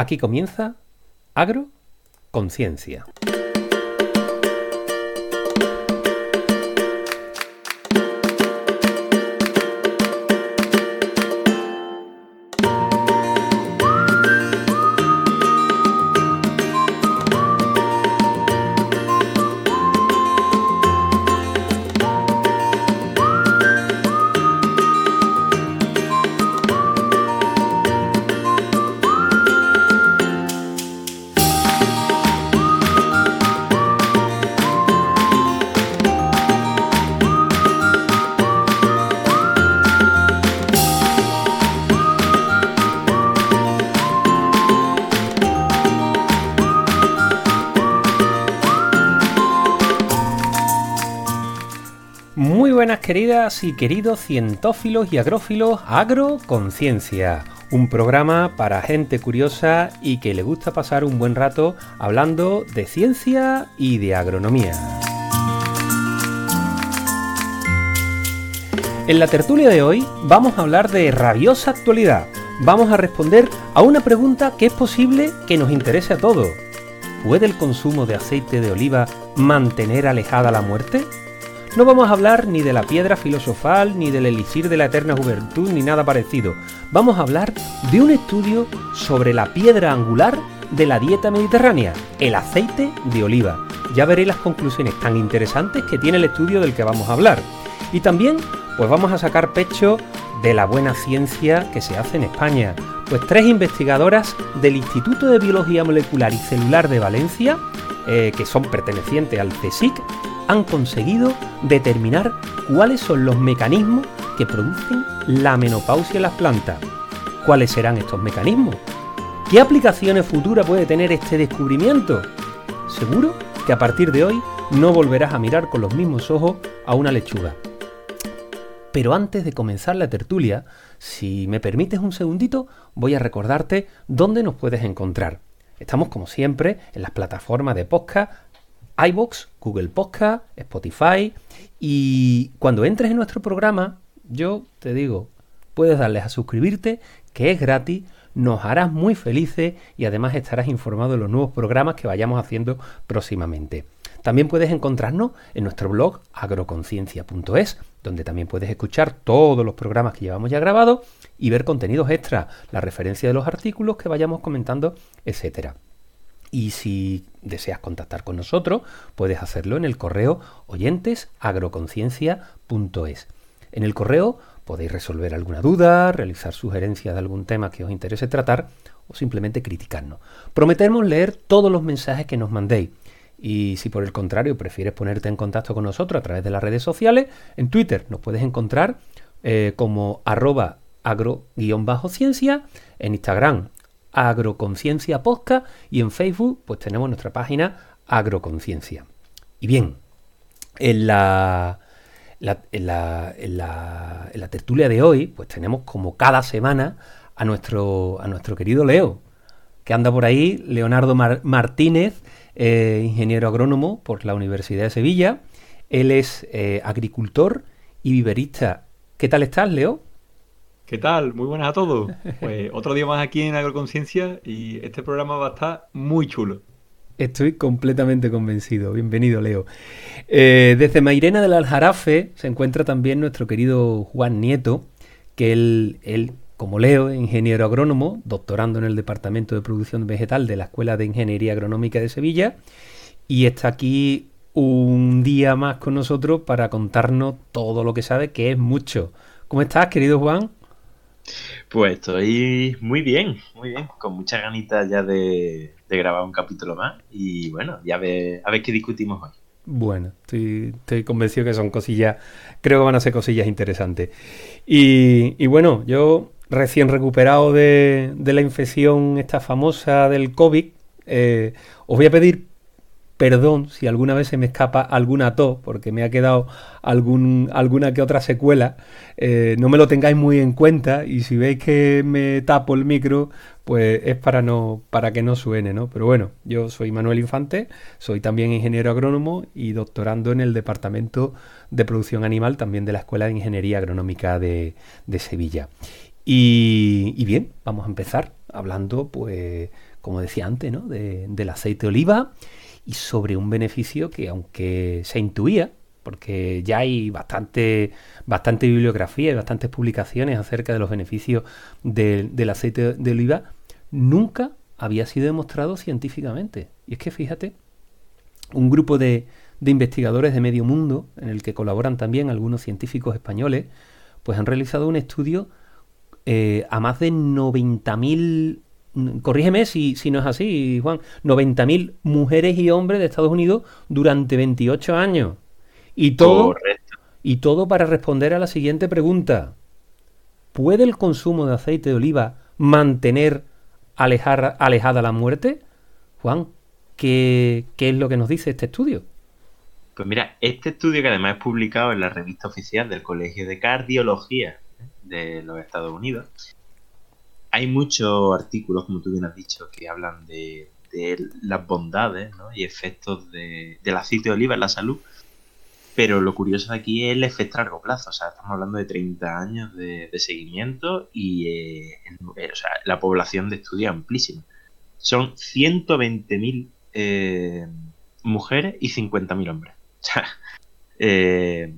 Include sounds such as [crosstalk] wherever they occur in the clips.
Aquí comienza Agro Conciencia. Queridas y queridos cientófilos y agrófilos Agroconciencia, un programa para gente curiosa y que le gusta pasar un buen rato hablando de ciencia y de agronomía. En la tertulia de hoy vamos a hablar de rabiosa actualidad. Vamos a responder a una pregunta que es posible que nos interese a todos. ¿Puede el consumo de aceite de oliva mantener alejada la muerte? No vamos a hablar ni de la piedra filosofal, ni del elixir de la eterna juventud, ni nada parecido. Vamos a hablar de un estudio sobre la piedra angular de la dieta mediterránea, el aceite de oliva. Ya veréis las conclusiones tan interesantes que tiene el estudio del que vamos a hablar. Y también, pues vamos a sacar pecho de la buena ciencia que se hace en España. Pues tres investigadoras del Instituto de Biología Molecular y Celular de Valencia, eh, que son pertenecientes al CSIC, han conseguido determinar cuáles son los mecanismos que producen la menopausia en las plantas. ¿Cuáles serán estos mecanismos? ¿Qué aplicaciones futuras puede tener este descubrimiento? Seguro que a partir de hoy no volverás a mirar con los mismos ojos a una lechuga. Pero antes de comenzar la tertulia, si me permites un segundito, voy a recordarte dónde nos puedes encontrar. Estamos como siempre en las plataformas de podcast iBox, Google Podcast, Spotify. Y cuando entres en nuestro programa, yo te digo, puedes darles a suscribirte, que es gratis, nos harás muy felices y además estarás informado de los nuevos programas que vayamos haciendo próximamente. También puedes encontrarnos en nuestro blog agroconciencia.es, donde también puedes escuchar todos los programas que llevamos ya grabados y ver contenidos extra, la referencia de los artículos que vayamos comentando, etcétera. Y si deseas contactar con nosotros, puedes hacerlo en el correo oyentesagroconciencia.es. En el correo podéis resolver alguna duda, realizar sugerencias de algún tema que os interese tratar o simplemente criticarnos. Prometemos leer todos los mensajes que nos mandéis. Y si por el contrario prefieres ponerte en contacto con nosotros a través de las redes sociales, en Twitter nos puedes encontrar eh, como arroba agro-ciencia, en Instagram Agroconciencia Podcast y en Facebook pues tenemos nuestra página Agroconciencia. Y bien, en, la, tertulia de hoy pues tenemos como cada semana a nuestro, a nuestro querido Leo, que anda por ahí, Leonardo Martínez, eh, ingeniero agrónomo por la Universidad de Sevilla. Él es eh, agricultor y viverista. ¿Qué tal estás, Leo? ¿Qué tal? Muy buenas a todos. [laughs] Pues otro día más aquí en Agroconciencia y este programa va a estar muy chulo. Estoy completamente convencido. Bienvenido, Leo. Eh, desde Mairena del Aljarafe se encuentra también nuestro querido Juan Nieto, que él, él, como Leo, ingeniero agrónomo, doctorando en el Departamento de Producción Vegetal de la Escuela de Ingeniería Agronómica de Sevilla, y está aquí un día más con nosotros para contarnos todo lo que sabe, que es mucho. ¿Cómo estás, querido Juan? Pues estoy muy bien, muy bien, con muchas ganitas ya de, grabar un capítulo más y bueno, ya a ver, a ver qué discutimos hoy. Bueno, estoy, convencido que son cosillas, creo que van a ser cosillas interesantes. Y, bueno, yo recién recuperado de, la infección esta famosa del COVID, eh, os voy a pedir perdón si alguna vez se me escapa alguna tos, porque me ha quedado algún, alguna que otra secuela. Eh, no me lo tengáis muy en cuenta y si veis que me tapo el micro, pues es para, no, para que no suene, ¿no? Pero bueno, yo soy Manuel Infante, soy también ingeniero agrónomo y doctorando en el Departamento de Producción Animal, también de la Escuela de Ingeniería Agronómica de, Sevilla. Y, y bien, vamos a empezar. hablando, pues, como decía antes, ¿no? del aceite de oliva y sobre un beneficio que, aunque se intuía, porque ya hay bastante, bastante bibliografía y bastantes publicaciones acerca de los beneficios del aceite de oliva, nunca había sido demostrado científicamente. Y es que fíjate, un grupo de, investigadores de medio mundo, en el que colaboran también algunos científicos españoles, pues han realizado un estudio eh, a más de 90.000, corrígeme si, si no es así, Juan, 90.000 mujeres y hombres de Estados Unidos durante 28 años. Y todo, y todo para responder a la siguiente pregunta. ¿Puede el consumo de aceite de oliva mantener alejar, alejada la muerte? Juan, ¿qué, ¿qué es lo que nos dice este estudio? Pues mira, este estudio que además es publicado en la revista oficial del Colegio de Cardiología de los Estados Unidos, hay muchos artículos, como tú bien has dicho, que hablan de, las bondades y efectos del aceite de oliva en la salud, pero lo curioso de aquí es el efecto a largo plazo. O sea, estamos hablando de 30 años de, seguimiento y eh, eh, la población de estudio amplísima. Son 120.000 eh, mujeres y 50.000 hombres. [laughs] O sea, eh,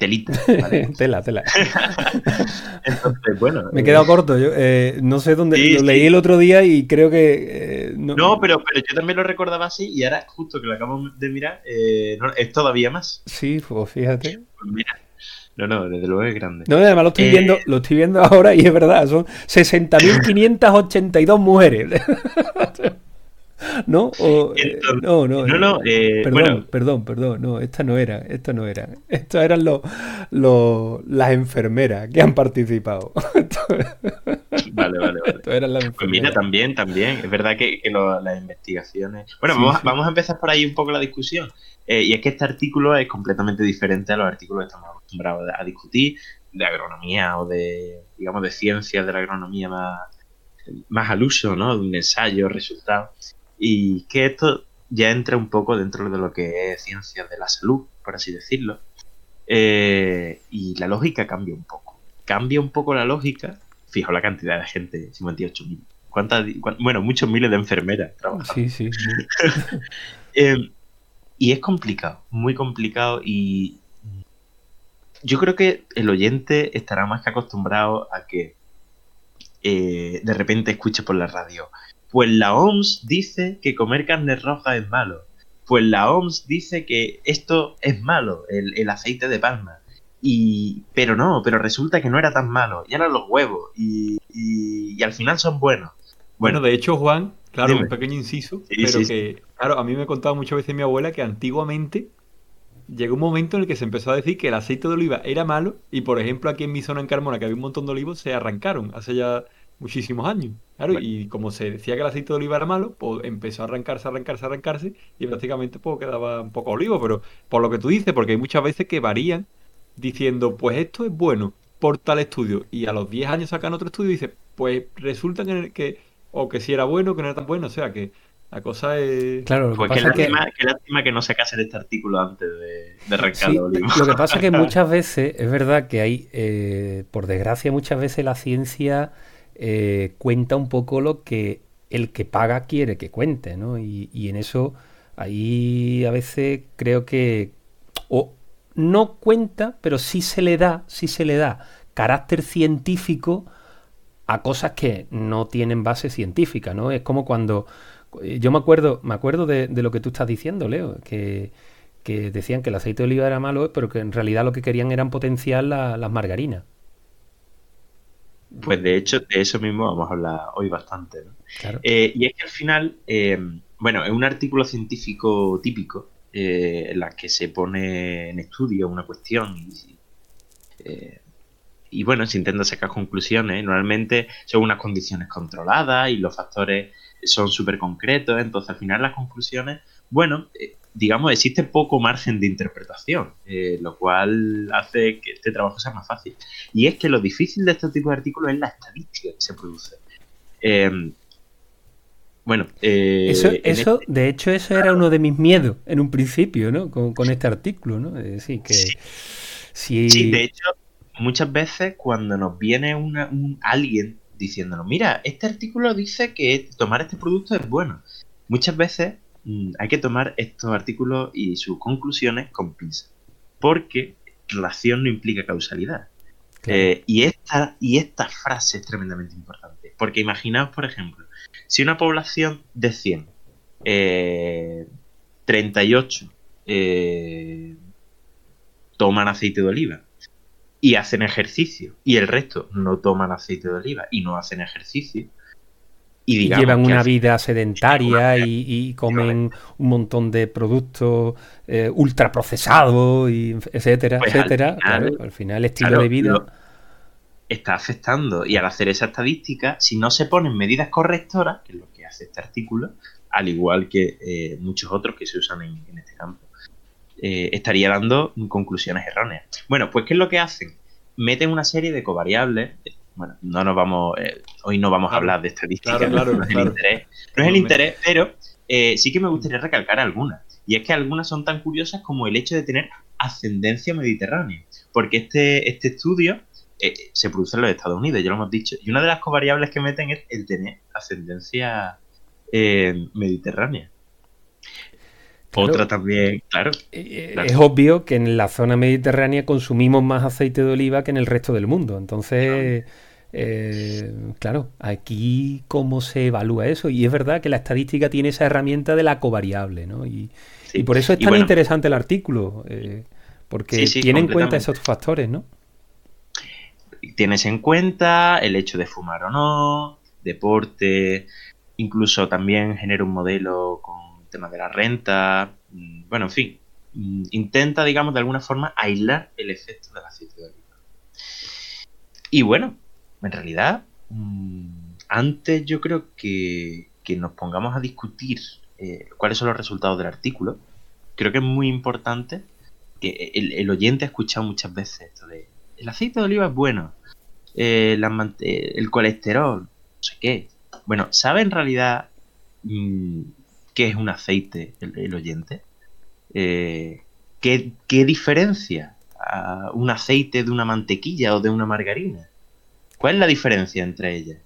telita. [laughs] tela, tela. [laughs] Entonces, bueno. Me he quedado corto. Yo, eh, no sé dónde. lo leí el otro día y creo que. Eh, no, pero, pero yo también lo recordaba así y ahora, justo que lo acabo de mirar, eh, es todavía más. Sí, pues fíjate. Pues mira. No, no, desde luego es grande. No, además lo estoy viendo, lo estoy viendo ahora y es verdad, son 60.582 [laughs] mujeres. ¿No? Eh, no, no. No, eh, perdón, perdón, perdón. No, esta no era, esto no era. [laughs] Estas eran los, las enfermeras que han participado. [laughs] vale, vale, vale. pues mira, también, también. Es verdad que, las investigaciones. Bueno, vamos, a empezar por ahí un poco la discusión. Eh, y es que este artículo es completamente diferente a los artículos que estamos acostumbrados a discutir de agronomía o de, digamos, de ciencias de la agronomía más, más al uso, ¿no? De un ensayo, resultado. Y que esto ya entra un poco dentro de lo que es ciencia de la salud, por así decirlo. Eh, y la lógica cambia un poco. Cambia un poco la lógica. Fijo la cantidad de gente, 58.000. ¿Cuántas, bueno, muchos miles de enfermeras trabajando. Sí, sí. [laughs] Eh, y es complicado, muy complicado. Y yo creo que el oyente estará más que acostumbrado a que eh, de repente escuche por la radio pues la OMS dice que comer carne roja es malo. Pues la OMS dice que esto es malo, el, aceite de palma. Y, pero no, pero resulta que no era tan malo. Y eran los huevos. Y, y, al final son buenos. Bueno, de hecho, Juan, claro, un pequeño inciso, pero que, claro, a mí me contaba muchas veces mi abuela que antiguamente llegó un momento en el que se empezó a decir que el aceite de oliva era malo y, por ejemplo, aquí en mi zona en Carmona, que había un montón de olivos, se arrancaron hace ya muchísimos años. Claro, y como se decía que el aceite de oliva era malo, pues empezó a arrancarse, arrancarse, arrancarse, y prácticamente pues quedaba un poco olivo, pero por lo que tú dices, porque hay muchas veces que varían diciendo, pues esto es bueno por tal estudio, y a los 10 años sacan otro estudio y dice, pues resulta que, que o que si era bueno, que no era tan bueno, o sea que la cosa es. Claro, pues qué, lástima, que... lástima que no sacase este artículo antes de, de arrancar Lo que pasa es que [laughs] muchas veces, es verdad que hay, eh, por desgracia, muchas veces la ciencia eh, cuenta un poco lo que el que paga quiere que cuente, ¿no? Y, en eso ahí a veces creo que o no cuenta, pero sí se le da, sí se le da carácter científico a cosas que no tienen base científica, ¿no? Es como cuando yo me acuerdo, me acuerdo de, lo que tú estás diciendo, Leo, que, decían que el aceite de oliva era malo, pero que en realidad lo que querían eran potenciar las margarinas. Pues de hecho, de eso mismo vamos a hablar hoy bastante. Eh, y es que al final, eh, bueno, es un artículo científico típico eh, en la que se pone en estudio una cuestión y, y bueno, se intenta sacar conclusiones. Normalmente son unas condiciones controladas y los factores son súper concretos, entonces al final las conclusiones, bueno, digamos, existe poco margen de interpretación, eh, lo cual hace que este trabajo sea más fácil. Y es que lo difícil de este tipo de artículos es la estadística que se produce. Em, bueno, eh, eso, eso este de hecho, eso era uno de mis miedos en un principio, ¿no? Con, este artículo, ¿no? Es decir, que sí. sí. de hecho, muchas veces cuando nos viene una, un, alguien diciéndonos, mira, este artículo dice que tomar este producto es bueno. Muchas veces hay que tomar estos artículos y sus conclusiones con pinzas, porque relación no implica causalidad. Eh, y, esta, y esta frase es tremendamente importante, porque imaginaos, por ejemplo, si una población de 100, 38 eh, toman aceite de oliva y hacen ejercicio y el resto no toman aceite de oliva y no hacen ejercicio. Y, llevan una vida sedentaria y, comen un montón de productos eh, ultraprocesados, y etcétera, pues etcétera. Al final, el estilo de vida está afectando. Y al hacer esa estadística, si no se ponen medidas correctoras, que es lo que hace este artículo, al igual que eh, muchos otros que se usan en este campo, eh, estaría dando conclusiones erróneas. Bueno, pues ¿qué es lo que hacen? Meten una serie de covariables. Bueno, no nos vamos, eh, hoy no vamos a hablar de estadística, [laughs] no, es el interés, no es el interés, pero eh, sí que me gustaría recalcar algunas. Y es que algunas son tan curiosas como el hecho de tener ascendencia mediterránea. Porque este, este estudio se produce en los Estados Unidos, ya lo hemos dicho. Y una de las covariables que meten es el tener ascendencia mediterránea. Otra también, claro, eh, Es obvio que en la zona mediterránea consumimos más aceite de oliva que en el resto del mundo. Entonces, eh, claro, aquí cómo se evalúa eso. Y es verdad que la estadística tiene esa herramienta de la covariable, ¿no? Y, por eso es tan interesante el artículo, eh, porque tiene en cuenta esos factores, ¿no? Tienes en cuenta el hecho de fumar o no, deporte, incluso también genera un modelo con tema de la renta, mm, bueno, en fin, mm, intenta, digamos, de alguna forma aislar el efecto del aceite de oliva. Y bueno, en realidad, mm, antes yo creo que, nos pongamos a discutir eh, cuáles son los resultados del artículo, creo que es muy importante que el, oyente ha escuchado muchas veces esto de el aceite de oliva es bueno, eh, el colesterol, no sé qué. Bueno, ¿sabe en realidad qué es un aceite el, oyente? Eh, ¿qué, diferencia a un aceite de una mantequilla o de una margarina? ¿Cuál es la diferencia entre ellas?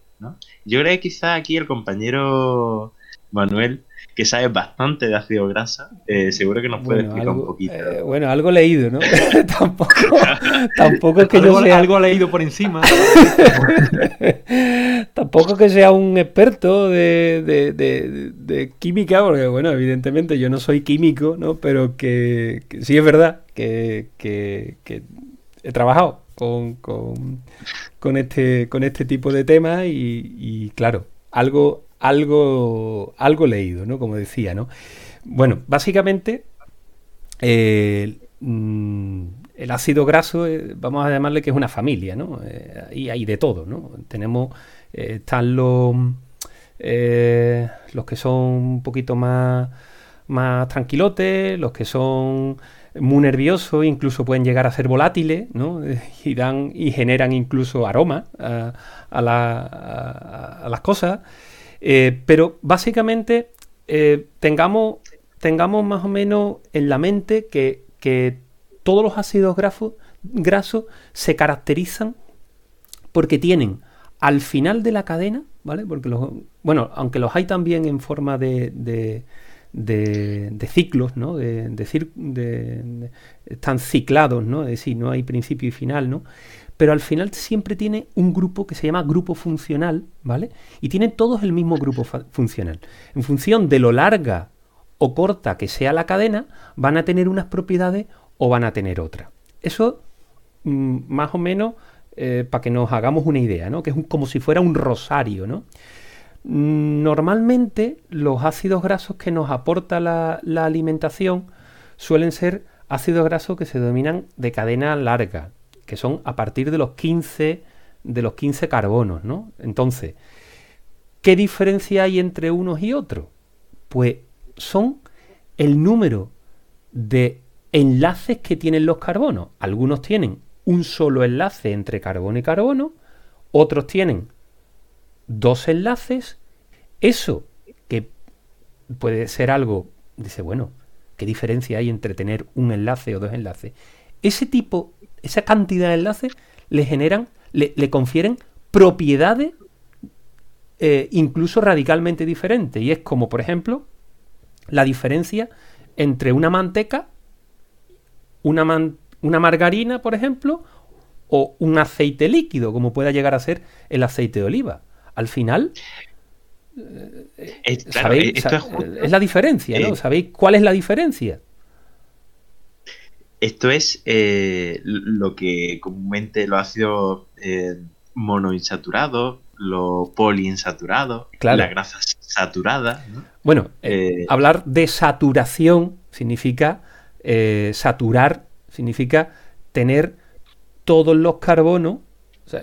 Yo creo que quizá aquí el compañero Manuel que sabe bastante de ácido grasa, eh, seguro que nos puede explicar un poquito. Eh, bueno, algo leído, ¿no? [laughs] tampoco, [laughs] tampoco es que yo sea... Algo leído por encima. [laughs] tampoco que sea un experto de, química, porque, bueno, evidentemente yo no soy químico, ¿no? Pero que, sí es verdad que, he trabajado con, con, este, con este tipo de temas y, y claro, algo, algo, algo leído, ¿no? Como decía, ¿no? Bueno, básicamente eh, mm, el ácido graso, eh, vamos a llamarle que es una familia, ¿no? Eh, y hay de todo, ¿no? Tenemos, están los, los que son un poquito más, más tranquilotes, los que son muy nerviosos, incluso pueden llegar a ser volátiles, ¿no? [laughs] Y, dan, y generan incluso aroma a, a las cosas. Eh, pero básicamente eh, tengamos, tengamos más o menos en la mente que, todos los ácidos grasos se caracterizan porque tienen al final de la cadena, ¿vale? Porque los, bueno, aunque los hay también en forma de, de, ciclos, ¿no? De, de, están ciclados, ¿no? Es decir, no hay principio y final, ¿no? Pero al final siempre tiene un grupo que se llama grupo funcional, ¿vale? Y tienen todos el mismo grupo funcional. En función de lo larga o corta que sea la cadena, van a tener unas propiedades o van a tener otras. Eso, mm, más o menos, eh, para que nos hagamos una idea, ¿no? Que es como si fuera un rosario, ¿no? Mm, normalmente los ácidos grasos que nos aporta la, la alimentación suelen ser ácidos grasos que se denominan de cadena larga, que son a partir de los 15, de los 15 carbonos, ¿no? Entonces, ¿qué diferencia hay entre unos y otros? Pues son el número de enlaces que tienen los carbonos. Algunos tienen un solo enlace entre carbono y carbono, otros tienen dos enlaces. Eso que puede ser algo, dice, bueno, ¿qué diferencia hay entre tener un enlace o dos enlaces? Ese tipo esa cantidad de enlaces le generan, le, confieren propiedades eh, incluso radicalmente diferente. Y es como, por ejemplo, la diferencia entre una manteca, una, una margarina, por ejemplo, o un aceite líquido, como pueda llegar a ser el aceite de oliva. Al final, es, la diferencia, ¿no? ¿Sabéis cuál es la diferencia? Esto es eh, lo que comúnmente los ácidos eh, monoinsaturados, los poliinsaturados, la grasa saturada. Bueno, eh, hablar de saturación significa saturar, significa tener todos los carbonos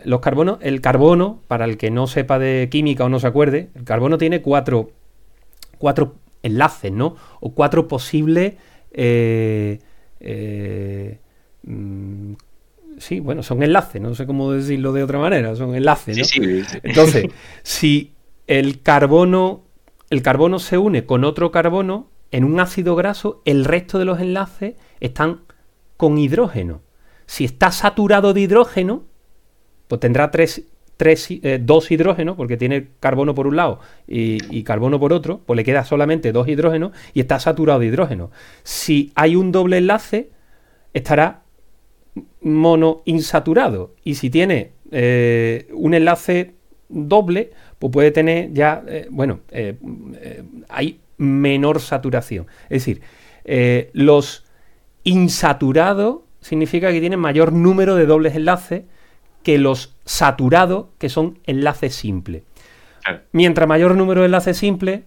los carbonos, el carbono, para el que no sepa de química o no se acuerde, el carbono tiene cuatro, cuatro enlaces, ¿no? O cuatro posibles. Eh, eh, mm, sí, bueno, son enlaces, no sé cómo decirlo de otra manera, son enlaces, ¿no? Entonces, si el carbono, el carbono se une con otro carbono en un ácido graso, el resto de los enlaces están con hidrógeno. Si está saturado de hidrógeno, pues tendrá tres, eh, dos hidrógenos, porque tiene carbono por un lado y, carbono por otro, pues le queda solamente dos hidrógenos y está saturado de hidrógeno. Si hay un doble enlace, estará monoinsaturado. Y si tiene eh, un enlace doble, pues puede tener ya, eh, bueno, hay menor saturación. Es decir, los insaturados significa que tienen mayor número de dobles enlaces que los saturados, que son enlaces simples. Mientras mayor número de enlaces simples,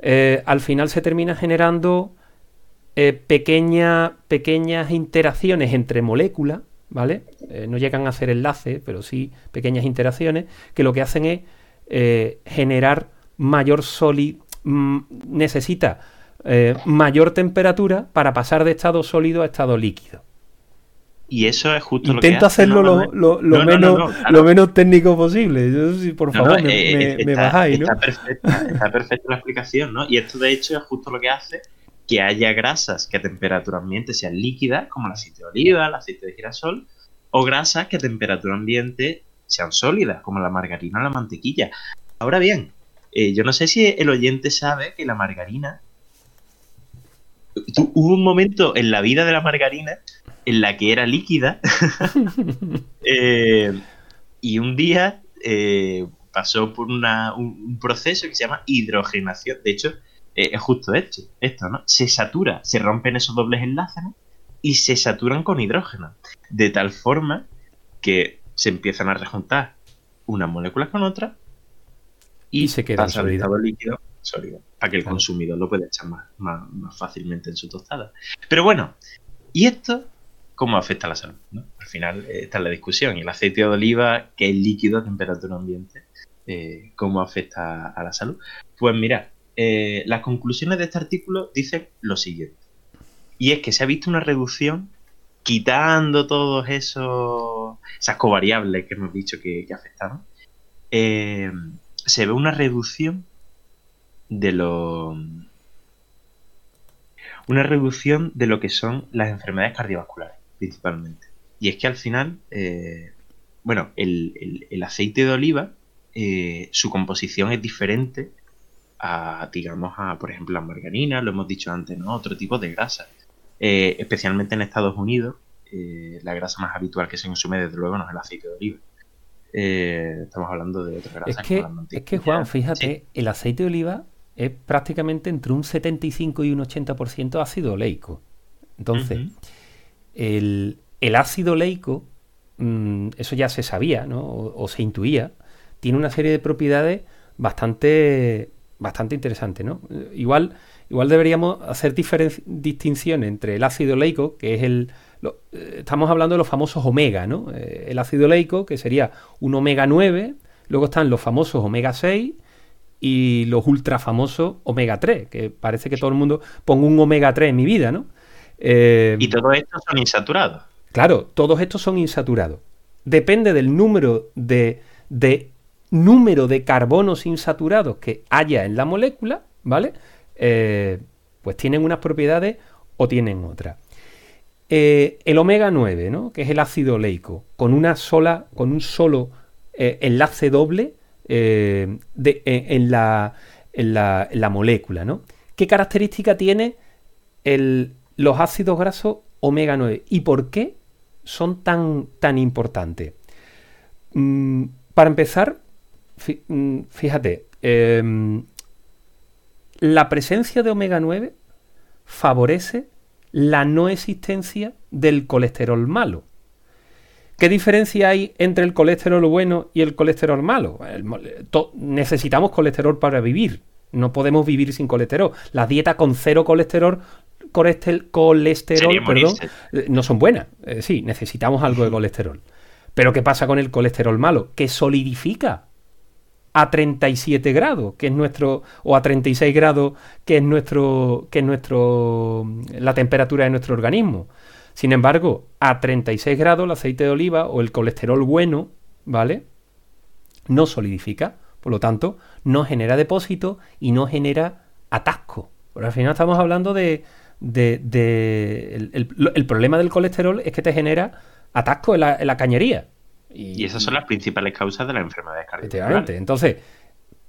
eh, al final se termina generando eh, pequeñas interacciones entre moléculas, ¿vale? Eh, no llegan a hacer enlaces, pero sí pequeñas interacciones, que lo que hacen es generar mayor sólido, mm, necesita mayor temperatura para pasar de estado sólido a estado líquido. Y eso es justo lo que Intento hacerlo lo, menos, lo menos técnico posible. Yo, por favor, me, eh, bajáis, ¿no? Está perfecta, está perfecta la explicación, ¿no? Y esto, de hecho, es justo lo que hace que haya grasas que a temperatura ambiente sean líquidas, como el aceite de oliva, el aceite de girasol, o grasas que a temperatura ambiente sean sólidas, como la margarina o la mantequilla. Ahora bien, eh, yo no sé si el oyente sabe que la margarina... hubo un momento en la vida de la margarina en la que era líquida. [laughs] Eh, y un día eh, pasó por un, proceso que se llama hidrogenación. De hecho, eh, es justo esto, esto, ¿no? Se satura, se rompen esos dobles enlaces y se saturan con hidrógeno. De tal forma que se empiezan a rejuntar unas moléculas con otras y, se queda sólido. líquido sólido, para que el consumidor lo pueda echar más, más, fácilmente en su tostada. Pero bueno, y esto cómo afecta a la salud. Al final eh, está la discusión. Y el aceite de oliva, que es líquido a temperatura ambiente, eh, ¿cómo afecta a la salud? Pues mira, eh, las conclusiones de este artículo dicen lo siguiente. Y es que se ha visto una reducción quitando todos esos esas covariables que hemos dicho que, que afectaron. se ve una reducción de los una reducción de lo que son las enfermedades cardiovasculares principalmente. Y es que al final, eh, bueno, el, aceite de oliva, eh, su composición es diferente a, digamos, a, por ejemplo, la margarina, lo hemos dicho antes, ¿no? Otro tipo de grasa. Eh, especialmente en Estados Unidos, la grasa más habitual que se consume, desde luego, no es el aceite de oliva. estamos hablando de otra grasa. Es que, es que Juan, fíjate, el aceite de oliva es prácticamente entre un 75 y un 80% ácido oleico. Entonces, el, ácido leico, mm, eso ya se sabía, ¿no? O, se intuía, tiene una serie de propiedades bastante, bastante interesantes, ¿no? Igual, igual deberíamos hacer distinción entre el ácido leico, que es el... Eh, estamos hablando de los famosos omega, ¿no? Eh, el ácido leico, que sería un omega 9, luego están los famosos omega 6 y los ultra famosos omega 3, que parece que todo el mundo pongo un omega 3 en mi vida, ¿no? Eh, y todos estos son insaturados. Claro, todos estos son insaturados. Depende del número de, número de carbonos insaturados que haya en la molécula, ¿vale? Eh, pues tienen unas propiedades o tienen otras. Eh, el omega 9, ¿no? que es el ácido oleico, con una sola, con un solo enlace doble, en, la, en, la, molécula, ¿no? ¿Qué característica tiene los ácidos grasos omega 9 y por qué son tan, tan importantes? Mm, para empezar, mm, fíjate, em, la presencia de omega 9 favorece la no existencia del colesterol malo. ¿Qué diferencia hay entre el colesterol bueno y el colesterol malo? necesitamos colesterol para vivir. No podemos vivir sin colesterol. Las dietas con cero colesterol, colesterol, perdón, eh, no son buenas. Eh, sí, necesitamos algo de colesterol. Pero ¿qué pasa con el colesterol malo? Que solidifica a 37 grados, que es nuestro, o a 36 grados, que es nuestro, que es nuestro, la temperatura de nuestro organismo. Sin embargo, a 36 grados el aceite de oliva o el colesterol bueno, ¿vale? No solidifica, por lo tanto, no genera depósito y no genera atasco. Pero al final estamos hablando de, de, el, problema del colesterol es que te genera atasco en la cañería. Y, esas son las principales causas de las enfermedades cardiovasculares. Entonces,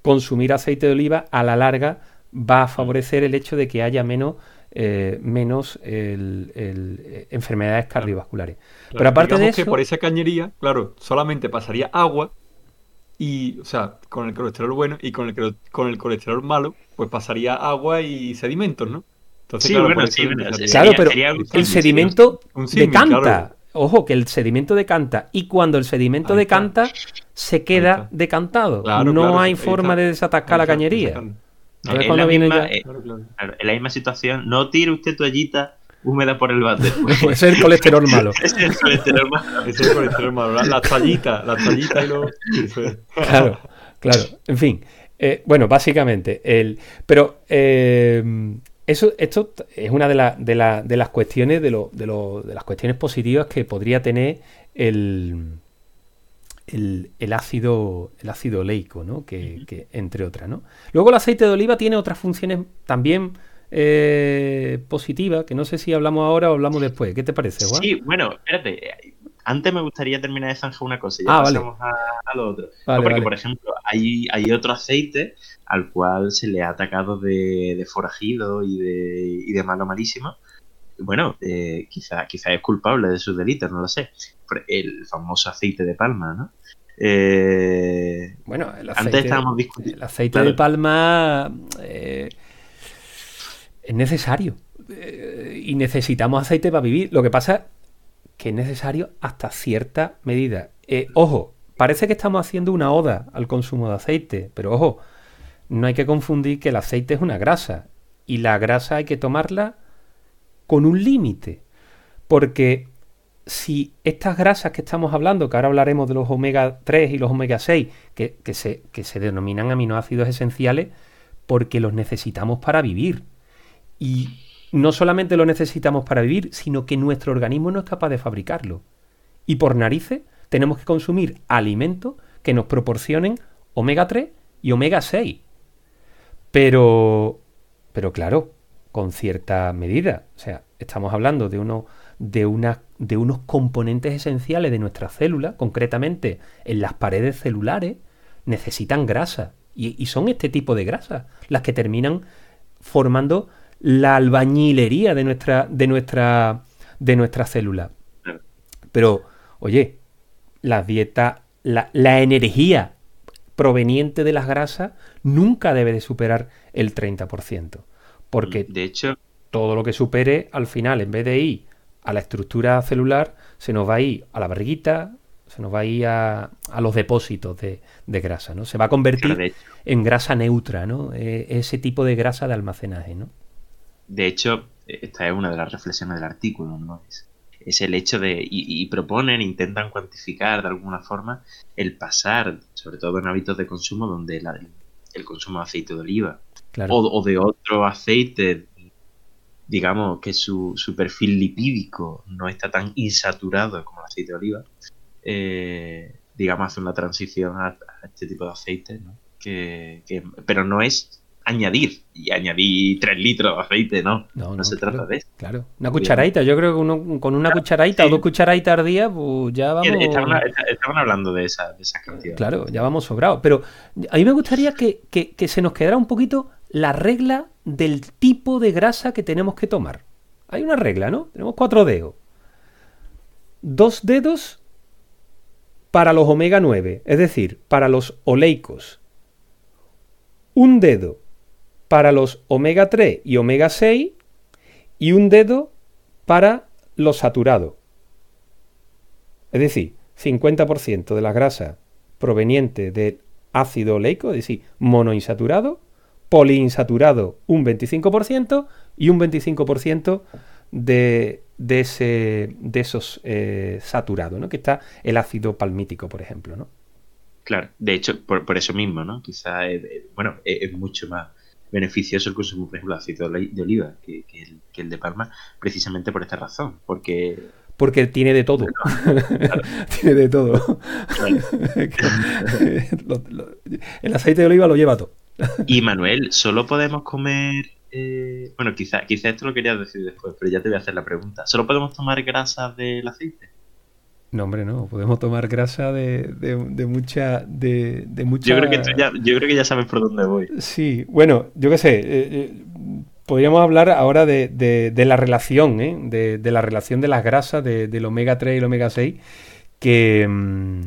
consumir aceite de oliva a la larga va a favorecer el hecho de que haya menos, eh, menos eh, enfermedades cardiovasculares. Pero aparte de eso... que por esa cañería, claro, solamente pasaría agua y, o sea, con el colesterol bueno y con el, con el colesterol malo, pues pasaría agua y sedimentos, ¿no? Entonces, sí, claro, sí, claro, pero el sedimento decanta ojo, que el sedimento decanta y cuando el sedimento decanta, se queda decantado. no hay forma de desatascar la cañería. En la, misma, eh, en la misma situación, no tire usted toallita húmeda por el váter. [laughs] es el colesterol malo. [laughs] es el colesterol malo. [laughs] es el colesterol malo. La, la toallita, la toallita y lo... claro, claro. En fin. Eh, bueno, básicamente, el... Pero... Eh, eso, esto es una de, de, las cuestiones de, las cuestiones positivas que podría tener el, el, ácido el ácido oleico, ¿no? Que, entre otras, ¿no? Luego el aceite de oliva tiene otras funciones también eh, positivas, que no sé si hablamos ahora o hablamos después. ¿Qué te parece, Juan? Sí, bueno, espérate. Antes me gustaría terminar de zanjar una cosa y ya ah, pasamos a, lo otro. porque, por ejemplo, hay, hay otro aceite al cual se le ha atacado de, de forajido y de, y de malo malísimo. Bueno, eh, quizá, quizá es culpable de sus delitos, no lo sé. El famoso aceite de palma, ¿no? Eh, bueno, el aceite, antes estábamos discutiendo. El aceite de palma eh, es necesario. y necesitamos aceite para vivir. Lo que pasa que es necesario hasta cierta medida. ojo, parece que estamos haciendo una oda al consumo de aceite, pero ojo, no hay que confundir que el aceite es una grasa y la grasa hay que tomarla con un límite. Porque si estas grasas que estamos hablando, que ahora hablaremos de los omega 3 y los omega 6, que, se, que se denominan aminoácidos esenciales, porque los necesitamos para vivir. Y no solamente lo necesitamos para vivir, sino que nuestro organismo no es capaz de fabricarlo. Y por narices tenemos que consumir alimentos que nos proporcionen omega 3 y omega 6. Pero, pero claro, con cierta medida. O sea, estamos hablando de, unos componentes esenciales de nuestra célula, concretamente en las paredes celulares, necesitan grasa. Y, son este tipo de grasas las que terminan formando la albañilería de nuestra, de nuestra, de nuestra célula. Pero, oye, la dieta, la, la energía proveniente de las grasas nunca debe de superar el 30%. Porque de hecho, todo lo que supere al final, en vez de ir a la estructura celular, se nos va a ir a la barriguita, se nos va a ir a, los depósitos de, grasa, ¿no? Se va a convertir en grasa neutra, ¿no? E, ese tipo de grasa de almacenaje, ¿no? De hecho, esta es una de las reflexiones del artículo, ¿no? Es, es el hecho de, y, proponen, intentan cuantificar de alguna forma el pasar, sobre todo en hábitos de consumo, donde el consumo de aceite de oliva o, de otro aceite, digamos que su, perfil lipídico no está tan insaturado como el aceite de oliva, eh, digamos, hace una transición a, este tipo de aceite, ¿no? que, pero no es añadir y añadir 3 litros de aceite, ¿no. No, se trata de eso. Claro, una cucharadita. Yo creo que uno, con una cucharadita o dos cucharaditas al día, pues ya vamos. Estaban, hablando de esa, de esa cantidad. Claro, ya vamos sobrados. Pero a mí me gustaría que, que se nos quedara un poquito la regla del tipo de grasa que tenemos que tomar. Hay una regla, ¿no? Tenemos cuatro dedos. Dos dedos para los omega 9, es decir, para los oleicos. Un dedo para los omega 3 y omega 6 y un dedo para los saturados. Es decir, 50% de la grasa proveniente del ácido oleico, es decir, monoinsaturado, poliinsaturado un 25% y un 25% de, de, ese, de esos eh, saturados, ¿no? Que está el ácido palmítico, por ejemplo, ¿no? Claro, de hecho, por, eso mismo, ¿no? Quizá, bueno, es, mucho más beneficioso el consumo, por ejemplo, de ácido de oliva que, el, de palma, precisamente por esta razón, porque porque tiene de todo. [laughs] tiene de todo. [laughs] el aceite de oliva lo lleva todo. [laughs] y Manuel, ¿solo podemos comer eh, bueno, quizá, quizá esto lo quería decir después, pero ya te voy a hacer la pregunta. ¿Solo podemos tomar grasa del aceite? No, hombre, no. Podemos tomar grasa de, de, mucha, de, mucha... Yo creo, que ya, yo creo que ya sabes por dónde voy. Sí, bueno, yo qué sé. Eh, eh, podríamos hablar ahora de, la relación, ¿eh? de, la relación de las grasas del omega 3 y el omega 6, que... Mm,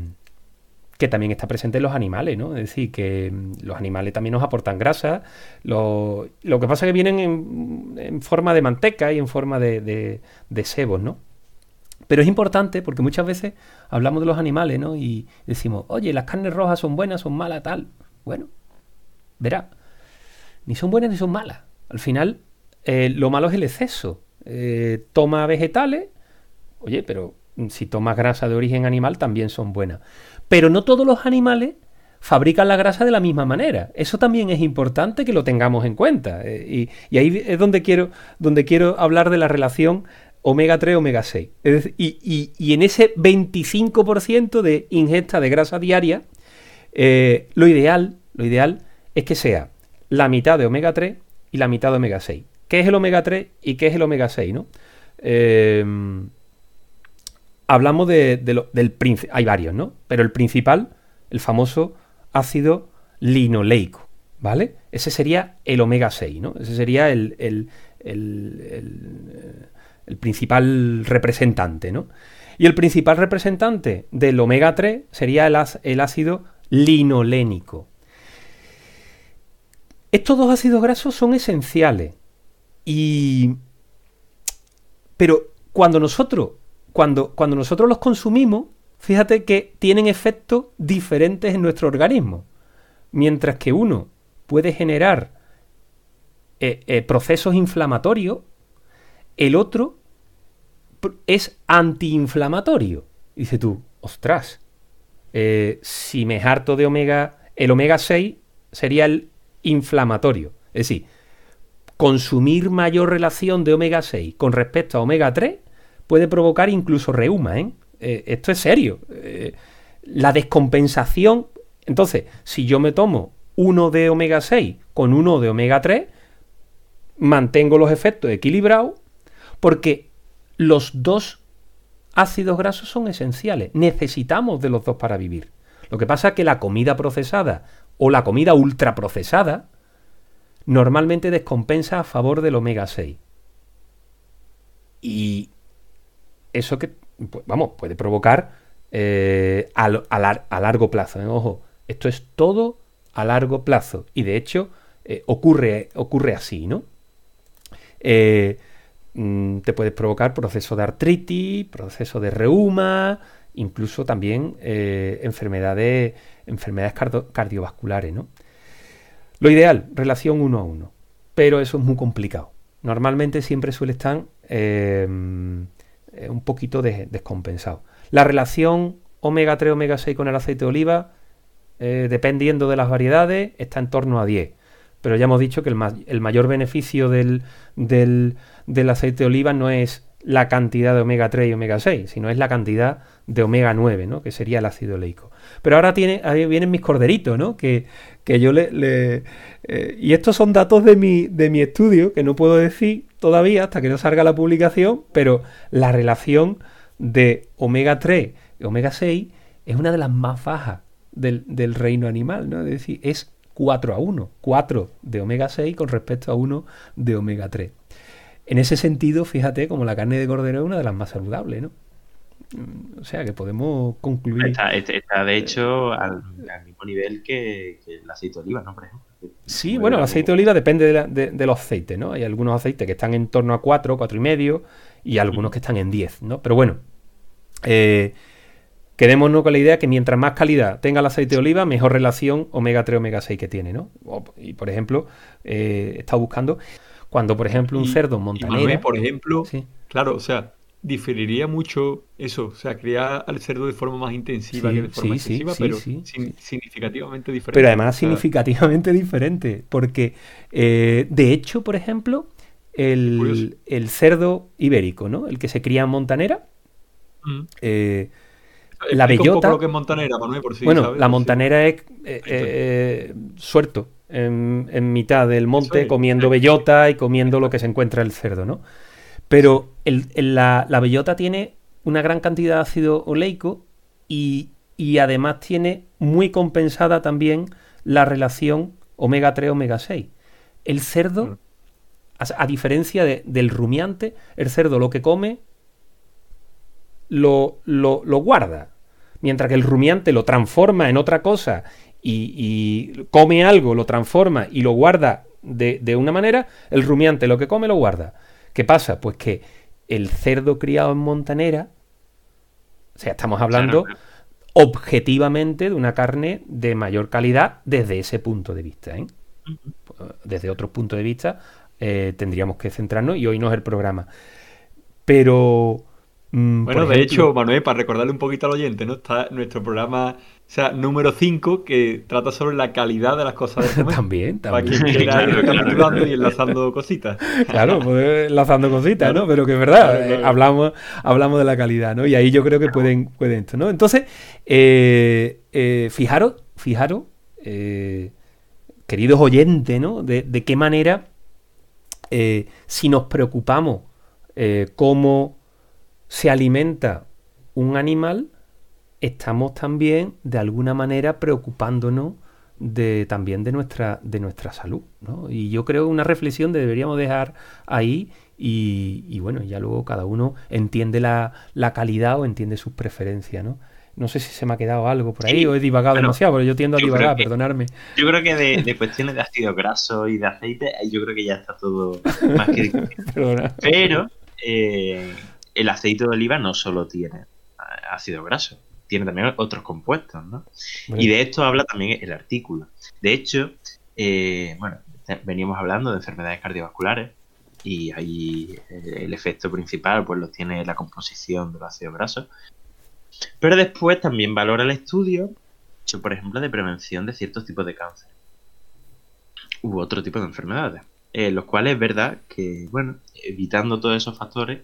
que también está presente en los animales, ¿no? Es decir, que mm, los animales también nos aportan grasa. Lo, que pasa es que vienen en, forma de manteca y en forma de, de, sebos, ¿no? Pero es importante porque muchas veces hablamos de los animales, ¿no? Y decimos, oye, las carnes rojas son buenas, son malas, tal. Bueno, verá, ni son buenas ni son malas. Al final, eh, lo malo es el exceso. Eh, toma vegetales, oye, pero si tomas grasa de origen animal también son buenas. Pero no todos los animales fabrican la grasa de la misma manera. Eso también es importante que lo tengamos en cuenta. Eh, y, ahí es donde quiero, donde quiero hablar de la relación omega 3, omega 6. y, en ese 25% de ingesta de grasa diaria, eh, lo, ideal, lo ideal es que sea la mitad de omega 3 y la mitad de omega 6. ¿Qué es el omega 3 y qué es el omega 6? ¿no? Eh, hablamos de, del principal, hay varios, ¿no? Pero el principal, el famoso ácido linoleico, ¿vale? Ese sería el omega 6, ¿no? Ese sería el, el, el, principal representante, ¿no? Y el principal representante del omega 3 sería el, ácido linolénico. Estos dos ácidos grasos son esenciales. Y. Pero cuando nosotros cuando, nosotros los consumimos, fíjate que tienen efectos diferentes en nuestro organismo. Mientras que uno puede generar eh, eh, procesos inflamatorios, el otro es antiinflamatorio. Dice tú, ostras, eh, si me harto de omega, el omega 6 sería el inflamatorio. Es decir, consumir mayor relación de omega 6 con respecto a omega 3 puede provocar incluso reuma. ¿eh? eh esto es serio. Eh, la descompensación. Entonces, si yo me tomo uno de omega 6 con uno de omega 3, mantengo los efectos equilibrados porque los dos ácidos grasos son esenciales. Necesitamos de los dos para vivir. Lo que pasa es que la comida procesada o la comida ultraprocesada normalmente descompensa a favor del omega 6. Y eso que, pues, vamos, puede provocar eh, a, largo plazo. ¿eh? Ojo, esto es todo a largo plazo. Y de hecho, eh, ocurre, ocurre así, ¿no? Mm, te puedes provocar proceso de artritis, proceso de reuma, incluso también enfermedades, enfermedades cardiovasculares, ¿no? Lo ideal, relación uno a uno. Pero eso es muy complicado. Normalmente siempre suele estar un poquito descompensado. La relación omega 3, omega 6 con el aceite de oliva, eh, dependiendo de las variedades, está en torno a 10. Pero ya hemos dicho que el, mayor beneficio del, aceite de oliva no es la cantidad de omega 3 y omega 6, sino es la cantidad de omega 9, ¿no? que sería el ácido oleico. Pero ahora tiene, vienen mis corderitos, ¿no? que, que yo le... Eh, y estos son datos de mi, de mi estudio, que no puedo decir todavía hasta que no salga la publicación, pero la relación de omega 3 y omega 6 es una de las más bajas del, del reino animal, ¿no? Es decir, es 4 a 1, 4 de omega 6 con respecto a 1 de omega 3. En ese sentido, fíjate como la carne de cordero es una de las más saludables, ¿no? O sea que podemos concluir. Está, está de hecho al, mismo nivel que, el aceite de oliva, ¿no? Por ejemplo. Sí, bueno, el aceite de oliva depende de, los aceites, ¿no? Hay algunos aceites que están en torno a 4, 4 y medio y algunos que están en 10, ¿no? Pero bueno, eh, quedémonos con la idea que mientras más calidad tenga el aceite de oliva, mejor relación omega 3, omega 6 que tiene, ¿no? Y por ejemplo, eh, he estado buscando cuando, por ejemplo, un cerdo montanero. por ejemplo, claro, o sea, diferiría mucho eso, o sea, criar al cerdo de forma más intensiva que de forma excesiva, pero significativamente diferente. Pero además significativamente diferente, porque eh, de hecho, por ejemplo, el, cerdo ibérico, ¿no? El que se cría en montanera, mm. eh, la bellota. lo que es montanera, Manuel, por si bueno, la montanera es eh, suerto en, mitad del monte comiendo [laughs] bellota y comiendo lo que se encuentra el cerdo, ¿no? Pero la, bellota tiene una gran cantidad de ácido oleico y, además tiene muy compensada también la relación omega 3 omega 6. El cerdo, a, diferencia del rumiante, el cerdo lo que come lo, lo, lo guarda. Mientras que el rumiante lo transforma en otra cosa y, come algo, lo transforma y lo guarda de, una manera, el rumiante lo que come lo guarda. ¿Qué pasa? Pues que el cerdo criado en montanera, o sea, estamos hablando objetivamente de una carne de mayor calidad desde ese punto de vista. ¿eh? Desde otro punto de vista eh, tendríamos que centrarnos y hoy no es el programa. Pero... Mm, bueno, de hecho, Manuel, para recordarle un poquito al oyente, ¿no? Está nuestro programa o sea, número 5, que trata sobre la calidad de las cosas de comer. también, [laughs] también. Para quien quiera ir recapitulando y enlazando cositas. [laughs] Claro, pues enlazando cositas, ¿no? Pero que es verdad, hablamos, hablamos de la calidad, ¿no? Y ahí yo creo que pueden, pueden esto, ¿no? Entonces, eh, eh, fijaros, fijaros, eh, queridos oyentes, ¿no? De, de qué manera, si nos preocupamos cómo se alimenta un animal, estamos también de alguna manera preocupándonos de, también de nuestra, de nuestra salud. ¿no? Y yo creo una reflexión que deberíamos dejar ahí y, bueno, ya luego cada uno entiende la, calidad o entiende sus preferencias. ¿no? No sé si se me ha quedado algo por ahí o he divagado demasiado, pero yo tiendo a divagar, perdonarme. Yo creo que de, cuestiones de ácido graso y de aceite, yo creo que ya está todo más que [laughs] Pero eh, el aceite de oliva no solo tiene ácido graso tiene también otros compuestos, ¿no? Y de esto habla también el artículo. De hecho, eh, bueno, veníamos hablando de enfermedades cardiovasculares y ahí eh, el efecto principal pues lo tiene la composición de los ácidos grasos. Pero después también valora el estudio, hecho por ejemplo, de prevención de ciertos tipos de cáncer u otro tipo de enfermedades. En los cuales es verdad que, bueno, evitando todos esos factores,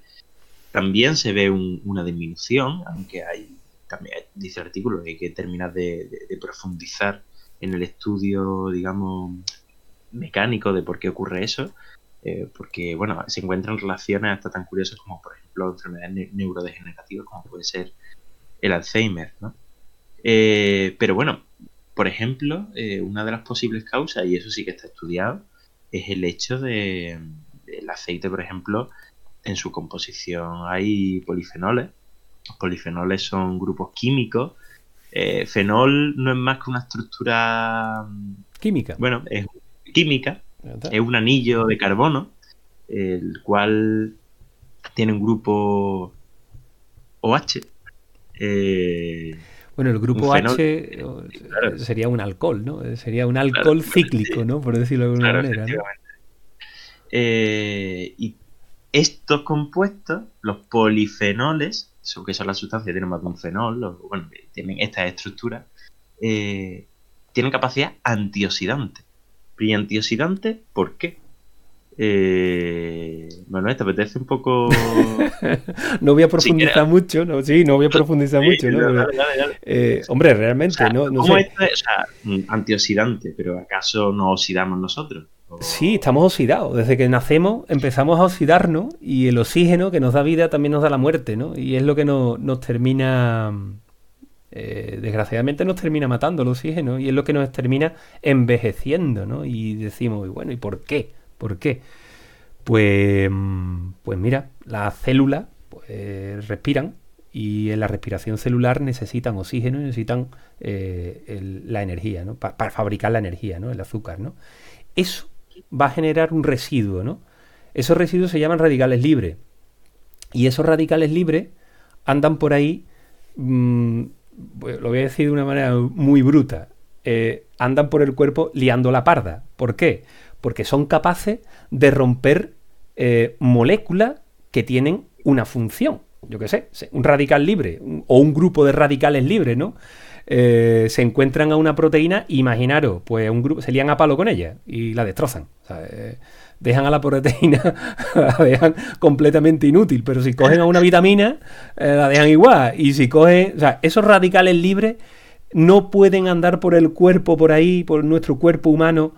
también se ve una disminución, aunque hay también dice el artículo que hay que terminar de, profundizar en el estudio, digamos, mecánico de por qué ocurre eso, eh, porque, bueno, se encuentran relaciones hasta tan curiosas como, por ejemplo, enfermedades neurodegenerativas como puede ser el Alzheimer, ¿no? Eh, pero bueno, por ejemplo, eh, una de las posibles causas, y eso sí que está estudiado, es el hecho de el aceite, por ejemplo, en su composición hay polifenoles los polifenoles son grupos químicos. Eh, fenol no es más que una estructura mm, química. Bueno, es química. Es un anillo de carbono, el cual tiene un grupo OH. Eh, bueno, el grupo H sería un alcohol, ¿no? Sería un alcohol cíclico, ¿no? Por decirlo de alguna manera. Eh, y estos compuestos, los polifenoles, que son las sustancias que tienen más de un fenol, bueno, tienen esta estructura, eh, tienen capacidad antioxidante. ¿Y antioxidante por qué? Eh, Manuel, ¿te apetece un poco...? [laughs] no voy a profundizar mucho, no, sí, no voy a profundizar mucho, ¿no? Eh, hombre, realmente, ¿no? no ¿cómo es? O sea, antioxidante, pero ¿acaso no oxidamos nosotros? Sí, estamos oxidados. Desde que nacemos empezamos a oxidarnos y el oxígeno que nos da vida también nos da la muerte, ¿no? Y es lo que nos, termina... Eh, desgraciadamente nos termina matando el oxígeno y es lo que nos termina envejeciendo, ¿no? Y decimos, bueno, ¿y por qué? ¿Por qué? Pues, pues mira, las células pues, respiran y en la respiración celular necesitan oxígeno y necesitan eh, la energía, ¿no? para fabricar la energía, ¿no? El azúcar, ¿no? Eso va a generar un residuo, ¿no? Esos residuos se llaman radicales libres. Y esos radicales libres andan por ahí, mm, lo voy a decir de una manera muy bruta, eh, andan por el cuerpo liando la parda. ¿Por qué? Porque son capaces de romper eh, moléculas que tienen una función. Yo qué sé, un radical libre o un grupo de radicales libres, ¿no? Eh, se encuentran a una proteína, imaginaros, pues un grupo, se lían a palo con ella y la destrozan. Eh, dejan a la proteína, [laughs] dejan completamente inútil, pero si cogen a una vitamina, eh, la dejan igual. Y si cogen, o sea, esos radicales libres no pueden andar por el cuerpo, por ahí, por nuestro cuerpo humano,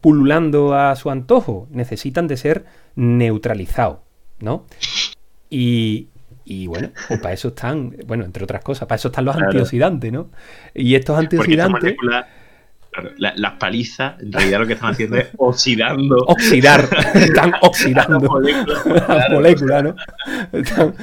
pululando a su antojo. Necesitan de ser neutralizados, ¿no? Y, y bueno, pues para eso están, bueno, entre otras cosas, para eso están los antioxidantes, ¿no? Y estos antioxidantes... las palizas, en realidad lo que están haciendo es [laughs] oxidando. Oxidar, están [laughs] oxidando. Las moléculas, ¿no? Están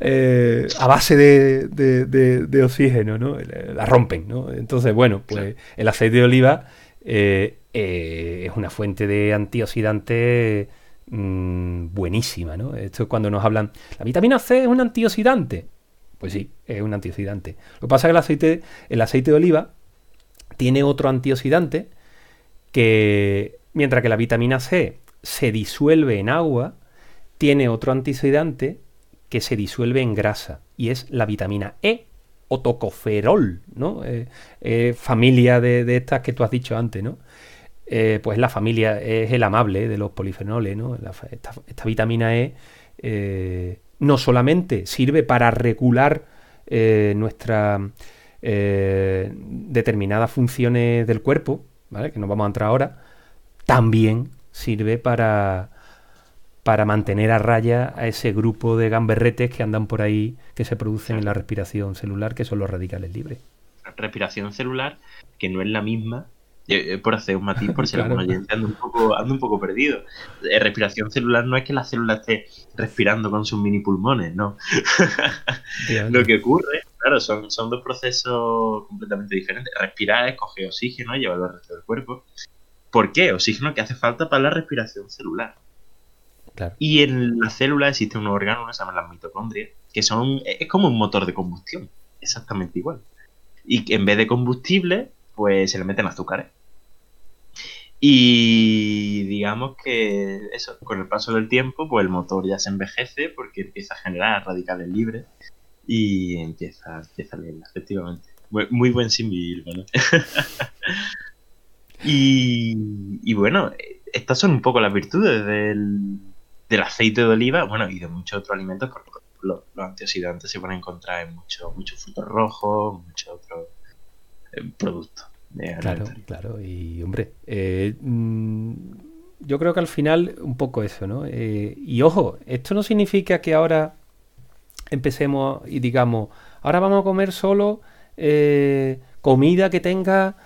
eh, a base de, oxígeno, ¿no? La rompen, ¿no? Entonces, bueno, pues el aceite de oliva eh, eh, es una fuente de antioxidantes Mm, buenísima, ¿no? Esto es cuando nos hablan, la vitamina C es un antioxidante. Pues sí, es un antioxidante. Lo que pasa es que el aceite, el aceite de oliva tiene otro antioxidante que, mientras que la vitamina C se disuelve en agua, tiene otro antioxidante que se disuelve en grasa y es la vitamina E o tocoferol, ¿no? Eh, eh, familia de, de, estas que tú has dicho antes, ¿no? Eh, pues la familia es el amable de los polifenoles, ¿no? esta, vitamina E eh, no solamente sirve para regular eh, nuestras determinadas funciones del cuerpo, ¿vale? Que nos vamos a entrar ahora, también sirve para, para mantener a raya a ese grupo de gamberretes que andan por ahí, que se producen en la respiración celular, que son los radicales libres. Respiración celular, que no es la misma por hacer un matiz, por [laughs] si algún oyente anda un poco, anda un poco perdido. Eh, respiración celular no es que la célula esté respirando con sus mini pulmones, no. [laughs] Lo que ocurre, claro, son, son dos procesos completamente diferentes. Respirar es coger oxígeno y llevarlo al resto del cuerpo. ¿Por qué? Oxígeno que hace falta para la respiración celular. Y en la célula existe un órgano que se llama las mitocondrias, que son, es como un motor de combustión, exactamente igual. Y en vez de combustible, pues se le meten azúcares. Y digamos que eso, con el paso del tiempo, pues el motor ya se envejece porque empieza a generar radicales libres y empieza, empieza a leer, efectivamente. Muy, buen símbolo, ¿no? [laughs] y, bueno, estas son un poco las virtudes del, aceite de oliva, bueno, y de muchos otros alimentos, porque los, antioxidantes se pueden encontrar en muchos muchos frutos rojos, muchos otros eh, productos. Claro, claro. Y hombre, eh, mm, yo creo que al final un poco eso, ¿no? Eh, y ojo, esto no significa que ahora empecemos y digamos, ahora vamos a comer solo eh, comida que tenga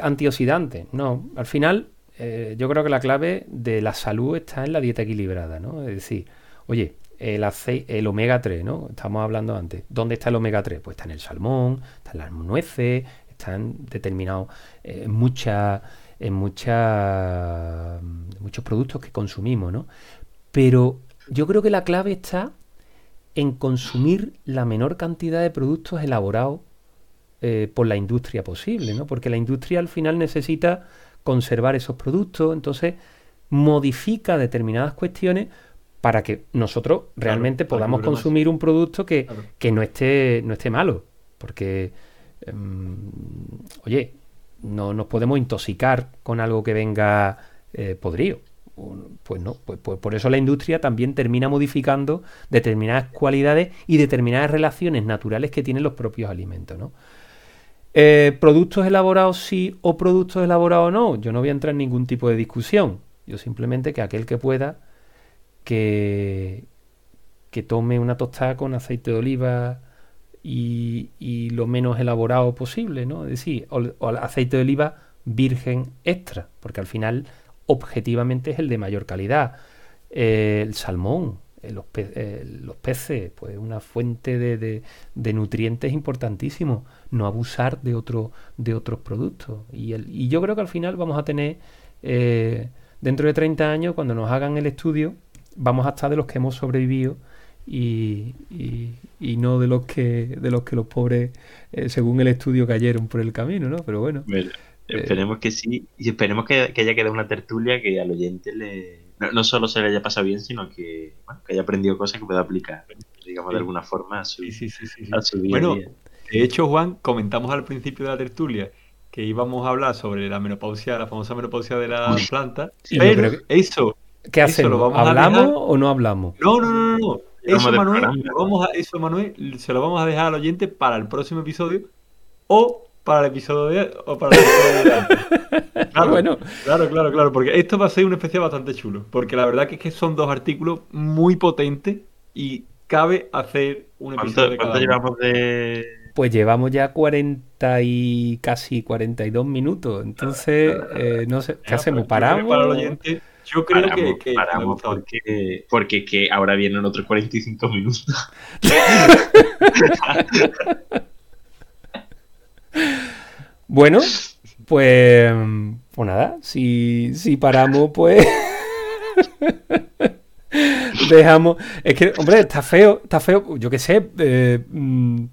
antioxidantes. No, al final yo creo que la clave de la salud está en la dieta equilibrada, ¿no? Es decir, oye, el, el omega 3, ¿no? Estamos hablando antes. ¿Dónde está el omega 3? Pues está en el salmón, está en las nueces, están determinados en muchas en muchas muchos productos que consumimos, ¿no? Pero yo creo que la clave está en consumir la menor cantidad de productos elaborados eh, por la industria posible, ¿no? Porque la industria al final necesita conservar esos productos, entonces modifica determinadas cuestiones para que nosotros realmente podamos consumir un producto que, que, no esté no esté malo. Porque Em, oye, no nos podemos intoxicar con algo que venga eh, podrido. pues no, pues, pues, por eso la industria también termina modificando determinadas cualidades y determinadas relaciones naturales que tienen los propios alimentos, ¿no? Eh, ¿Productos elaborados sí o productos elaborados no? Yo no voy a entrar en ningún tipo de discusión. Yo simplemente que aquel que pueda que, que tome una tostada con aceite de oliva y, lo menos elaborado posible, ¿no? Es decir, o, aceite de oliva virgen extra, porque al final objetivamente es el de mayor calidad. Eh, el salmón, eh, eh, los, peces, pues una fuente de, nutrientes importantísimo. No abusar de, otro, de otros productos. Y, el, y yo creo que al final vamos a tener, dentro de 30 años, cuando nos hagan el estudio, vamos a estar de los que hemos sobrevivido y, y, no de los que de los que los pobres, según el estudio, cayeron por el camino, ¿no? Pero bueno. Esperemos que sí, y esperemos que, haya quedado una tertulia que al oyente le no, solo se le haya pasado bien, sino que, haya aprendido cosas que pueda aplicar, digamos, de alguna forma a su, Bueno, de hecho, Juan, comentamos al principio de la tertulia que íbamos a hablar sobre la menopausia, la famosa menopausia de la planta, pero eso... ¿Qué hacemos? ¿Hablamos o no hablamos? No, no, no, no. Eso Manuel, vamos a, eso, Manuel, se lo vamos a dejar al oyente para el próximo episodio o para el episodio de o para el episodio de [laughs] Claro, bueno. claro, claro, claro, porque esto va a ser un especial bastante chulo, porque la verdad que es que son dos artículos muy potentes y cabe hacer un episodio de ¿Cuánto llevamos de pues llevamos ya 40 y casi 42 minutos. Entonces, eh, no sé, ¿qué hacemos? ¿Paramos? Para el oyente, yo creo que, que, paramos porque, porque que ahora vienen otros 45 minutos. [laughs] Bueno, pues, pues nada, si, si paramos, pues [laughs] dejamos. Es que, hombre, está feo, está feo, yo qué sé. Eh, mm,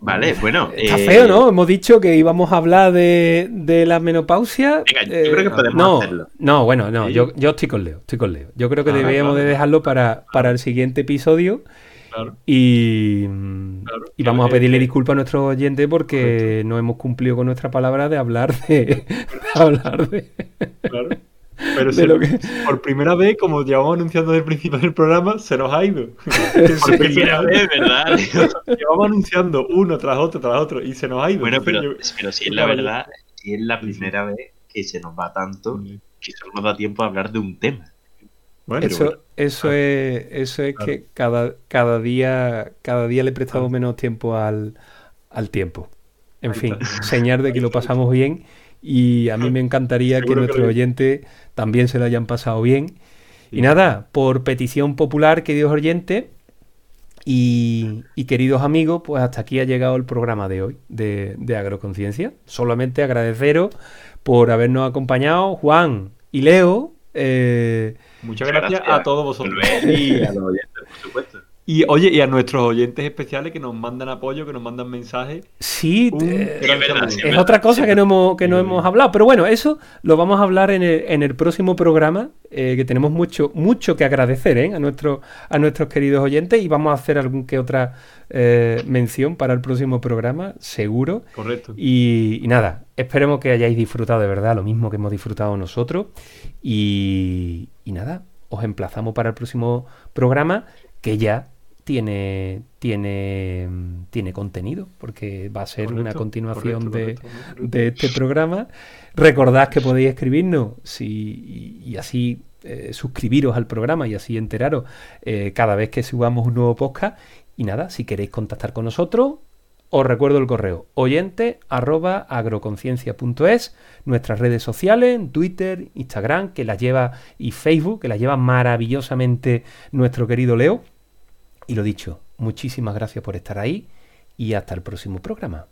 vale, bueno. Está feo, ¿no? Hemos dicho que íbamos a hablar de, de la menopausia. Venga, yo creo que podemos no, hacerlo. No, bueno, no, yo, yo estoy con Leo, estoy con Leo. Yo creo que deberíamos de dejarlo para, para el siguiente episodio. Y, y vamos a pedirle disculpas a nuestros oyentes porque no hemos cumplido con nuestra palabra de hablar de. [laughs] hablar de claro. Pero por primera vez, como llevamos anunciando desde el principio del programa, se nos ha ido. [laughs] por primera vez, ¿verdad? [laughs] llevamos anunciando uno tras otro, tras otro, y se nos ha ido. Bueno, pero, pero si es la verdad, si es la primera vez que se nos va tanto que solo nos da tiempo a hablar de un tema eso, eso ah. es, eso es que cada, cada, día, cada día le prestamos ah. menos tiempo al, tiempo. En fin, señal de que lo pasamos bien y a mí me encantaría que nuestros oyentes también se lo hayan pasado bien. Y nada, por petición popular, queridos oyentes y, y, queridos amigos, pues hasta aquí ha llegado el programa de hoy de, de Agroconciencia. Solamente agradeceros por habernos acompañado, Juan y Leo. Eh, Muchas gracias, a todos vosotros. Y a los oyentes, por supuesto. Y oye, y a nuestros oyentes especiales que nos mandan apoyo, que nos mandan mensajes. Sí, eh, es, otra cosa que no hemos, que no hemos hablado. Pero bueno, eso lo vamos a hablar en el, en el próximo programa, eh, que tenemos mucho, mucho que agradecer ¿eh? a, nuestro, a nuestros queridos oyentes y vamos a hacer algún que otra mención para el próximo programa, seguro. Correcto. Y, y nada, esperemos que hayáis disfrutado de verdad lo mismo que hemos disfrutado nosotros. Y, y nada, os emplazamos para el próximo programa que ya tiene, tiene, tiene contenido, porque va a ser una continuación de, este programa. Recordad que podéis escribirnos si, y, así eh, suscribiros al programa y así enteraros eh, cada vez que subamos un nuevo podcast. Y nada, si queréis contactar con nosotros, os recuerdo el correo oyente arroba agroconciencia.es, nuestras redes sociales, Twitter, Instagram, que las lleva, y Facebook, que las lleva maravillosamente nuestro querido Leo. Y lo dicho, muchísimas gracias por estar ahí y hasta el próximo programa.